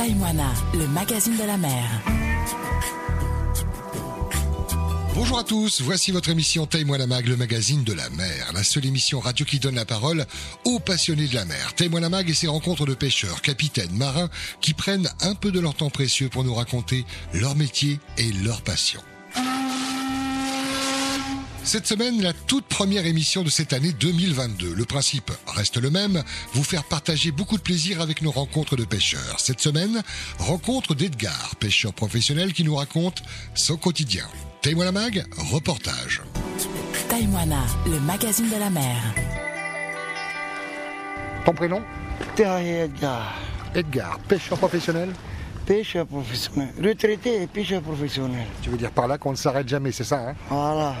Taïwana, le magazine de la mer. Bonjour à tous, voici votre émission Taille-moi la mag, le magazine de la mer, la seule émission radio qui donne la parole aux passionnés de la mer. Taille-moi la mag et ses rencontres de pêcheurs, capitaines, marins qui prennent un peu de leur temps précieux pour nous raconter leur métier et leur passion. Cette semaine, la toute première émission de cette année 2022. Le principe reste le même, vous faire partager beaucoup de plaisir avec nos rencontres de pêcheurs. Cette semaine, rencontre d'Edgar, pêcheur professionnel qui nous raconte son quotidien. Taïwana Mag, reportage. Taïwana, le magazine de la mer. Ton prénom? Terre Edgar, Edgar, pêcheur professionnel? Pêcheur professionnel. Retraité et pêcheur professionnel. Tu veux dire par là qu'on ne s'arrête jamais, c'est ça hein? Voilà.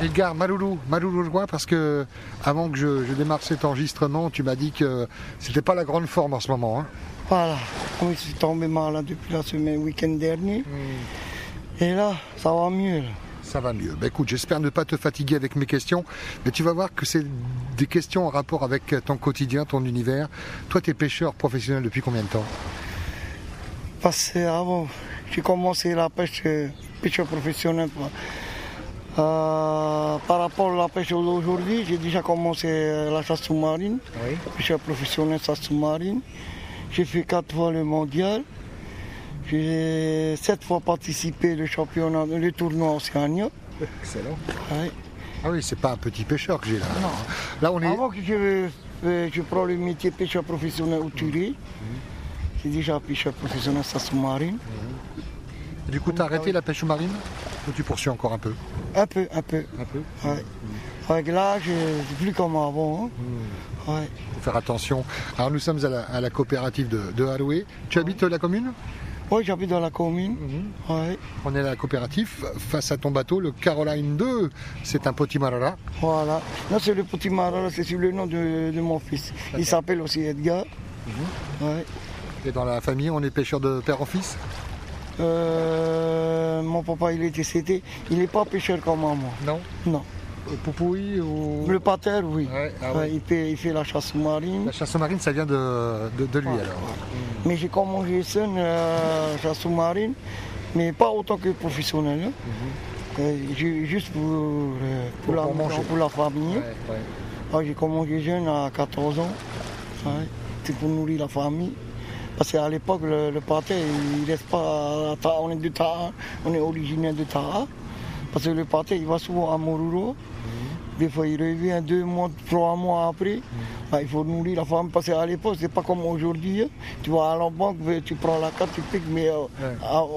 Edgar, Maloulou, Maloulou Joie, parce que avant que je, je démarre cet enregistrement, tu m'as dit que c'était pas la grande forme en ce moment. Hein Voilà. Oui, je suis tombé malade depuis la semaine, week-end dernier. Et là, ça va mieux. là. Ça va mieux. Bah, écoute, j'espère ne pas te fatiguer avec mes questions, mais tu vas voir que c'est des questions en rapport avec ton quotidien, ton univers. Toi, tu es pêcheur professionnel depuis combien de temps? Parce que avant, j'ai commencé la pêche, euh, pêcheur professionnel. Euh, par rapport à la pêche d'aujourd'hui, j'ai déjà commencé euh, la chasse sous-marine. Oui. Pêcheur professionnel, chasse sous-marine. J'ai fait quatre fois le mondial. J'ai sept fois participé le championnat, le tournoi Océania. Excellent. Ouais. Ah oui, c'est pas un petit pêcheur que j'ai là. Non. Là, on est. Avant que je, euh, je prends le métier pêcheur professionnel au Turé, j'ai déjà pêcheur professionnel sous-marine. Du coup, tu as arrêté la pêche sous-marine? Tu poursuis encore un peu Un peu, un peu. Un peu. Ouais. Avec l'âge, c'est plus comme avant. hein. Ouais. faut faire attention. Alors nous sommes à la, à la coopérative de, de Haloué. Tu habites la commune? Ouais, j'habite dans la commune. Ouais. On est à la coopérative face à ton bateau, le Caroline 2. C'est un potimarara. Voilà. Non, c'est le petit c'est sur le nom de, de mon fils. Il s'appelle aussi Edgar. Ouais. Et dans la famille, on est pêcheur de père en fils? Euh, mon papa, il est décédé. Il n'est pas pêcheur comme moi. Non Non. Poupouille ou... Le pater, oui. Ouais, ah Ouais, il, fait, il fait la chasse sous-marine. La chasse sous-marine, ça vient de, de, de lui Ouais. alors. Mais j'ai commencé seul euh, chasse sous-marine, mais pas autant que professionnel. hein. Euh, ju- juste pour, euh, pour, Pour- la, manger. pour la famille. Ah, j'ai commencé jeune à 14 ans. C'est pour nourrir la famille. Parce qu'à l'époque, le, le pater, il reste pas à Taha. On est de Taha, on est originaire de Taha. Parce que le pater, il va souvent à Moruro. Des fois, il revient deux mois, trois mois après. Bah, il faut nourrir la famille. Parce qu'à l'époque, c'est pas comme aujourd'hui. hein. Tu vas à la banque, tu prends la carte, tu piques. Mais euh,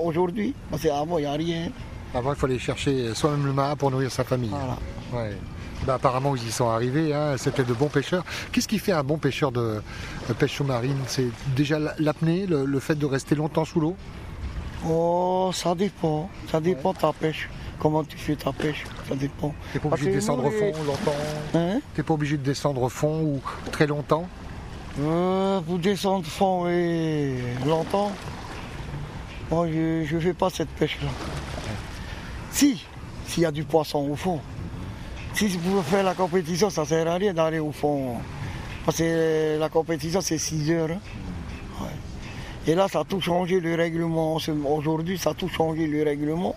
aujourd'hui, parce qu'avant, il n'y a rien. Avant, il fallait chercher soi-même le marin pour nourrir sa famille. Voilà. Ouais. Bah, apparemment, ils y sont arrivés. hein. C'était de bons pêcheurs. Qu'est-ce qui fait un bon pêcheur de, de pêche sous-marine? C'est déjà la- l'apnée, le, le fait de rester longtemps sous l'eau? Oh, ça dépend. Ça dépend de ta pêche. Comment tu fais ta pêche, ça dépend. T'es pas Parce obligé de descendre au fond longtemps? Hein? T'es pas obligé de descendre au fond ou très longtemps? Euh, pour descendre fond et longtemps, moi je ne fais pas cette pêche-là. Si, s'il y a du poisson au fond. Si c'est pour faire la compétition, ça ne sert à rien d'aller au fond. Parce que la compétition, c'est 6 heures. hein. Ouais. Et là, ça a tout changé le règlement. Aujourd'hui, ça a tout changé le règlement.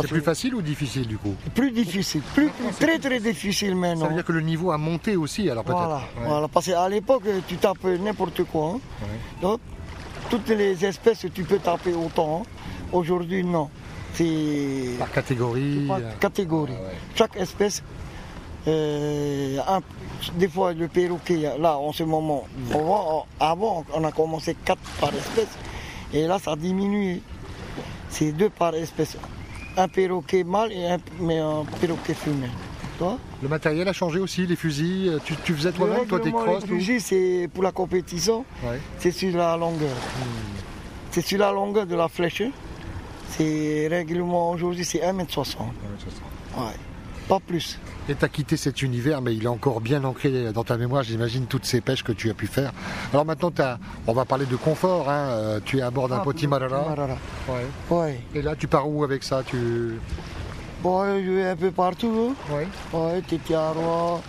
C'est plus facile ou difficile du coup? Plus difficile, plus, plus- très très difficile maintenant. Ça veut dire que le niveau a monté aussi alors peut-être Voilà, Ouais. voilà, parce qu'à l'époque, tu tapes n'importe quoi. hein. Donc, toutes les espèces, tu peux taper autant. hein. Aujourd'hui, non. C'est Par catégorie. par euh, catégorie. Ah ouais. Chaque espèce, euh, un- des fois, le perroquet, là, en ce moment, Mm. avant, on a commencé 4 par espèce. Et là, ça a diminué. C'est 2 par espèce. Un perroquet mâle et un, mais un perroquet femelle. Tu vois Le matériel a changé aussi, les fusils. euh, Tu, tu faisais Le toi-même, toi, règlement crosses des tout fusils, c'est pour la compétition, Ouais. c'est sur la longueur. C'est sur la longueur de la flèche. C'est règlement aujourd'hui, c'est 1m60. Ouais. Pas plus. Et tu as quitté cet univers, mais il est encore bien ancré dans ta mémoire, j'imagine, toutes ces pêches que tu as pu faire. Alors maintenant, t'as- on va parler de confort. hein, euh, Tu es à bord d'un Ah, potimarara. Marara. Ouais. Ouais. Et là, tu pars où avec ça? Tu... Bon, je vais un peu partout. Ouais. hein. Ouais, Tetiaroa.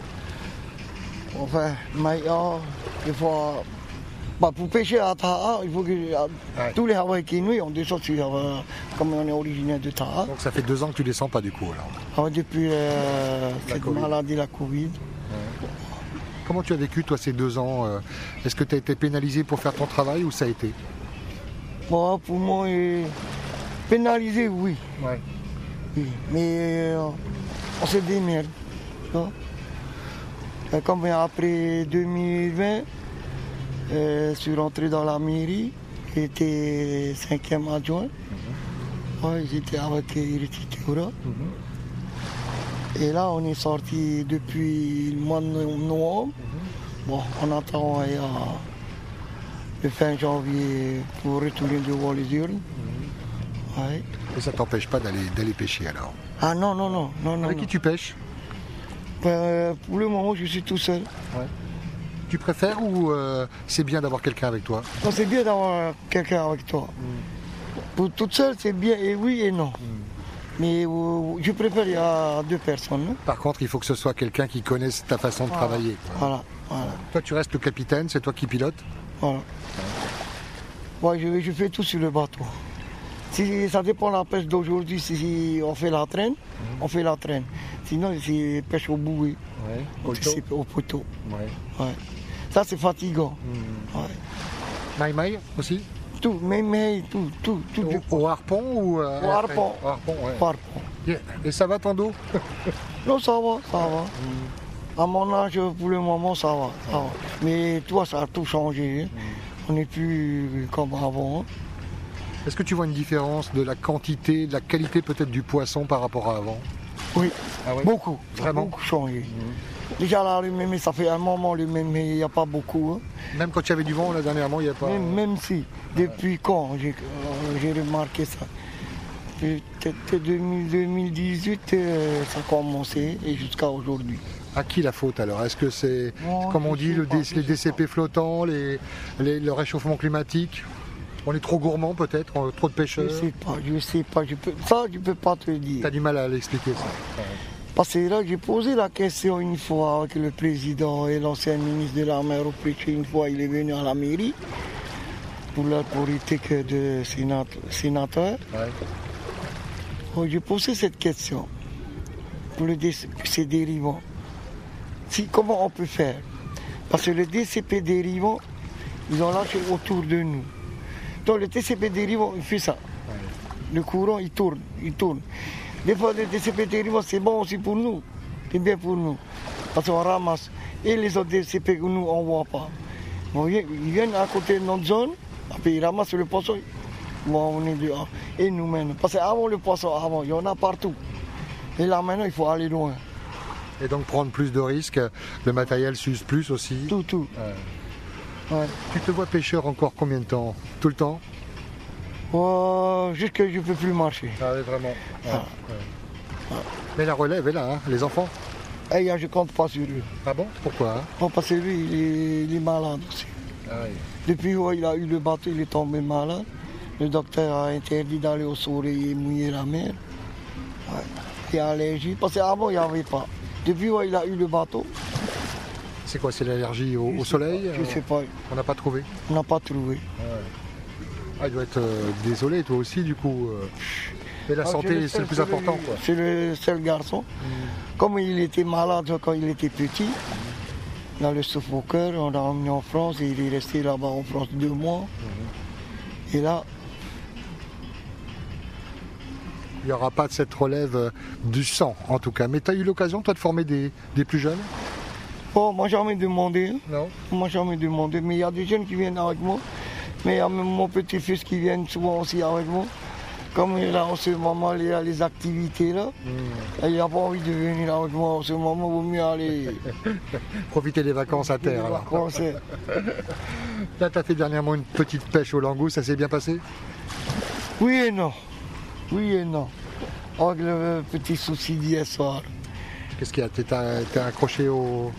Enfin, Maya. Des fois, Bah, pour pêcher à Taha, il faut que Ouais. tous les Hawaï qui nous, on descend sur, euh, comme on est originaire de Taha. Donc ça fait deux ans que tu descends pas du coup alors. Ah, depuis euh, La cette Covid. maladie, la Covid. Comment tu as vécu toi ces deux ans euh, Est-ce que tu as été pénalisé pour faire ton travail ou ça a été? Bon, pour moi, euh, pénalisé, oui. Ouais. oui. Mais on se démerde. Comme après 2020, euh, je suis rentré dans la mairie. J'étais cinquième adjoint. Ouais, J'étais avec Iriti Teura. Et là, on est sorti depuis le mois de no- novembre. Bon, on attend euh, le fin janvier pour retourner devant les urnes. Ouais. Et ça t'empêche pas d'aller d'aller pêcher alors? Ah non, non, non, non, non. Avec non. qui tu pêches? Ben, euh, pour le moment, je suis tout seul. Tu préfères ou euh, c'est bien d'avoir quelqu'un avec toi? Non, c'est bien d'avoir quelqu'un avec toi. Pour toute seule, c'est bien et oui et non. Mais euh, je préfère il y a deux personnes. hein. Par contre, il faut que ce soit quelqu'un qui connaisse ta façon de travailler. Voilà, voilà, Toi, tu restes le capitaine, c'est toi qui pilotes? Voilà. Moi, je, je fais tout sur le bateau. Si, ça dépend de la pêche d'aujourd'hui. Si on fait la traîne, on fait la traîne. Sinon, c'est pêche au bouée, Ouais. au poteau. Ouais. Ouais. Ça, c'est fatigant. Ouais. Maï Maï aussi Tout, mais tout, tout, tout. au, au harpon ou euh, Au harpon. Au harpon, ouais. harpon. Yeah. Et ça va ton dos Non, ça va, ça va. À mon âge, pour le moment, ça va. ça va. Mais toi, ça a tout changé. hein. On n'est plus comme avant. hein. Est-ce que tu vois une différence de la quantité, de la qualité peut-être du poisson par rapport à avant? Oui, Ah beaucoup. Vraiment? Beaucoup changé. Déjà là, le mémé, ça fait un moment le mémé, il n'y a pas beaucoup. hein. Même quand il y avait du vent, là dernièrement, il n'y a pas. Même, même si, depuis quand j'ai euh, remarqué ça? Peut-être 2000 2018, euh, ça a commencé et jusqu'à aujourd'hui. À qui la faute alors? Est-ce que c'est, comme on je dit, le pas, je les DCP flottants, les, les- le réchauffement climatique? On est trop gourmand peut-être, on- trop de Je pêcheurs? sais pas, je sais pas. Je peux, ça, je peux pas te le dire. T'as du mal à l'expliquer ça. Parce que là, j'ai posé la question une fois avec le président et l'ancien ministre de la mer. Une fois, il est venu à la mairie pour la politique de sénat- sénateur. Ouais. J'ai posé cette question pour le dé- ces dérivants. Si, comment on peut faire? Parce que le DCP dérivant, ils ont lâché autour de nous. Donc le TCP dérivant, il fait ça. Le courant, il tourne, il tourne. Des fois, le DCP dérivant, c'est bon aussi pour nous. C'est bien pour nous. Parce qu'on ramasse. Et les autres DCP que nous, on ne voit pas. Voyez, ils viennent à côté de notre zone, après ils ramassent le poisson. Bon, on est dehors. Et nous maintenant. Parce qu'avant le poisson, avant, il y en a partout. Et là maintenant, il faut aller loin. Et donc prendre plus de risques, le matériel s'use plus aussi. Tout, tout. Ouais. Tu te vois pêcheur encore combien de temps? Tout le temps? Oh, jusque je ne peux plus marcher. Ah oui, vraiment. Ah. Mais la relève est là, hein, les enfants. Et je ne compte pas sur lui. Ah bon? Pourquoi hein? Parce que lui, il est, il est malade aussi. Depuis qu'il a eu le bateau, il est tombé malade. Le docteur a interdit d'aller au soleil et mouiller la mer. Ouais. Il est allergique. Parce qu'avant, il n'y avait pas. Depuis qu'il a eu le bateau, C'est quoi C'est l'allergie au, soleil pas, Je euh, ne sais pas. On n'a pas trouvé? On n'a pas trouvé. Ah, il doit être euh, désolé, toi aussi, du coup. euh. Mais la Ah, santé, c'est le plus important, quoi. C'est le seul garçon. Comme il était malade quand il était petit, dans le souffle au cœur, on l'a emmené en France et il est resté là-bas en France deux mois. Et là, Il n'y aura pas de cette relève euh, du sang, en tout cas. Mais tu as eu l'occasion, toi, de former des, des plus jeunes? Bon, moi jamais demandé. Non. moi jamais demandé, mais il y a des jeunes qui viennent avec moi, mais il y a même mon petit-fils qui vient souvent aussi avec moi. Comme il a en ce moment il a les activités là, et il n'a pas envie de venir avec moi en ce moment, il vaut mieux aller Profiter des vacances à terre, vacances. Là, tu as fait dernièrement une petite pêche au langouste, ça s'est bien passé? Oui et non. Oui et non. Avec le petit souci d'hier soir. Qu'est-ce qu'il y a? T'es accroché au...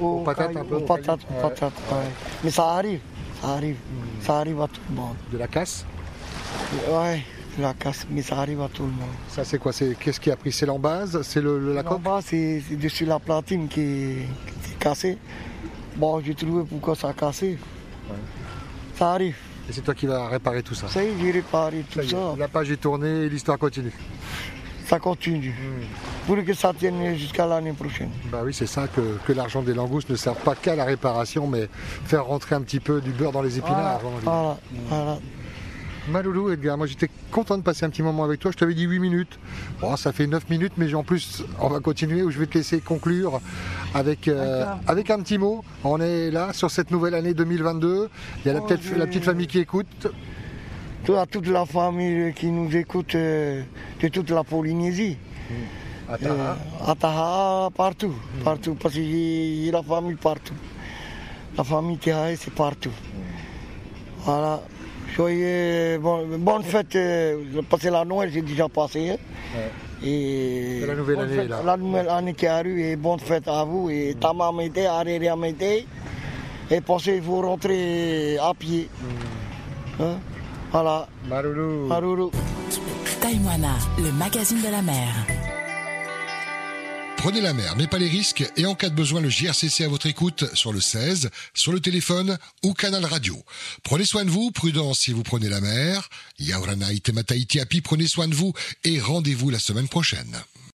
Aux patates, caillou- un peu, Aux patates, aux patates, ouais. Mais ça arrive, ça arrive. Ça arrive à tout le monde. de la casse Ouais, la casse, mais ça arrive à tout le monde. Ça, c'est quoi C'est Qu'est-ce qui a pris? C'est l'embase C'est le, le- la coque? C'est dessus la platine qui est, qui est cassée. Bon, j'ai trouvé pourquoi ça a cassé. Ça arrive. Et c'est toi qui vas réparer tout ça? Ça y est, j'ai réparé tout Ça. La page est tournée et l'histoire continue. Ça continue. Pour que ça tienne jusqu'à l'année prochaine. Bah oui, c'est ça que, que l'argent des langoustes ne sert pas qu'à la réparation, mais faire rentrer un petit peu du beurre dans les épinards. Voilà, voilà, voilà. Maloulou, Edgar, moi j'étais content de passer un petit moment avec toi. Je t'avais dit 8 minutes. Bon, ça fait 9 minutes, mais en plus, on va continuer où je vais te laisser conclure avec, euh, avec un petit mot. On est là sur cette nouvelle année 2022. Il y a la, Oh, petite- je- la petite famille qui écoute. Tout- À toute la famille qui nous écoute euh, de toute la Polynésie. À à Taha, partout, partout, parce qu'il y a la famille partout. La famille Taha, c'est partout. Voilà. Bon- bonne fête, euh, parce que la Noël, c'est déjà passé. hein. Et la nouvelle année, fête- là. La nouvelle année qui arrive, et bonne fête à vous, et Tamamete, Areriamete. Et pensez, il faut rentrer à pied. Hein? Voilà, Maloulou. Maruru. Taïwana, le magazine de la mer. Prenez la mer, mais pas les risques, et en cas de besoin, le JRCC à votre écoute sur le 16, sur le téléphone ou canal radio. Prenez soin de vous, prudence si vous prenez la mer. Yauranaï Temataïti Api, prenez soin de vous, et rendez-vous la semaine prochaine.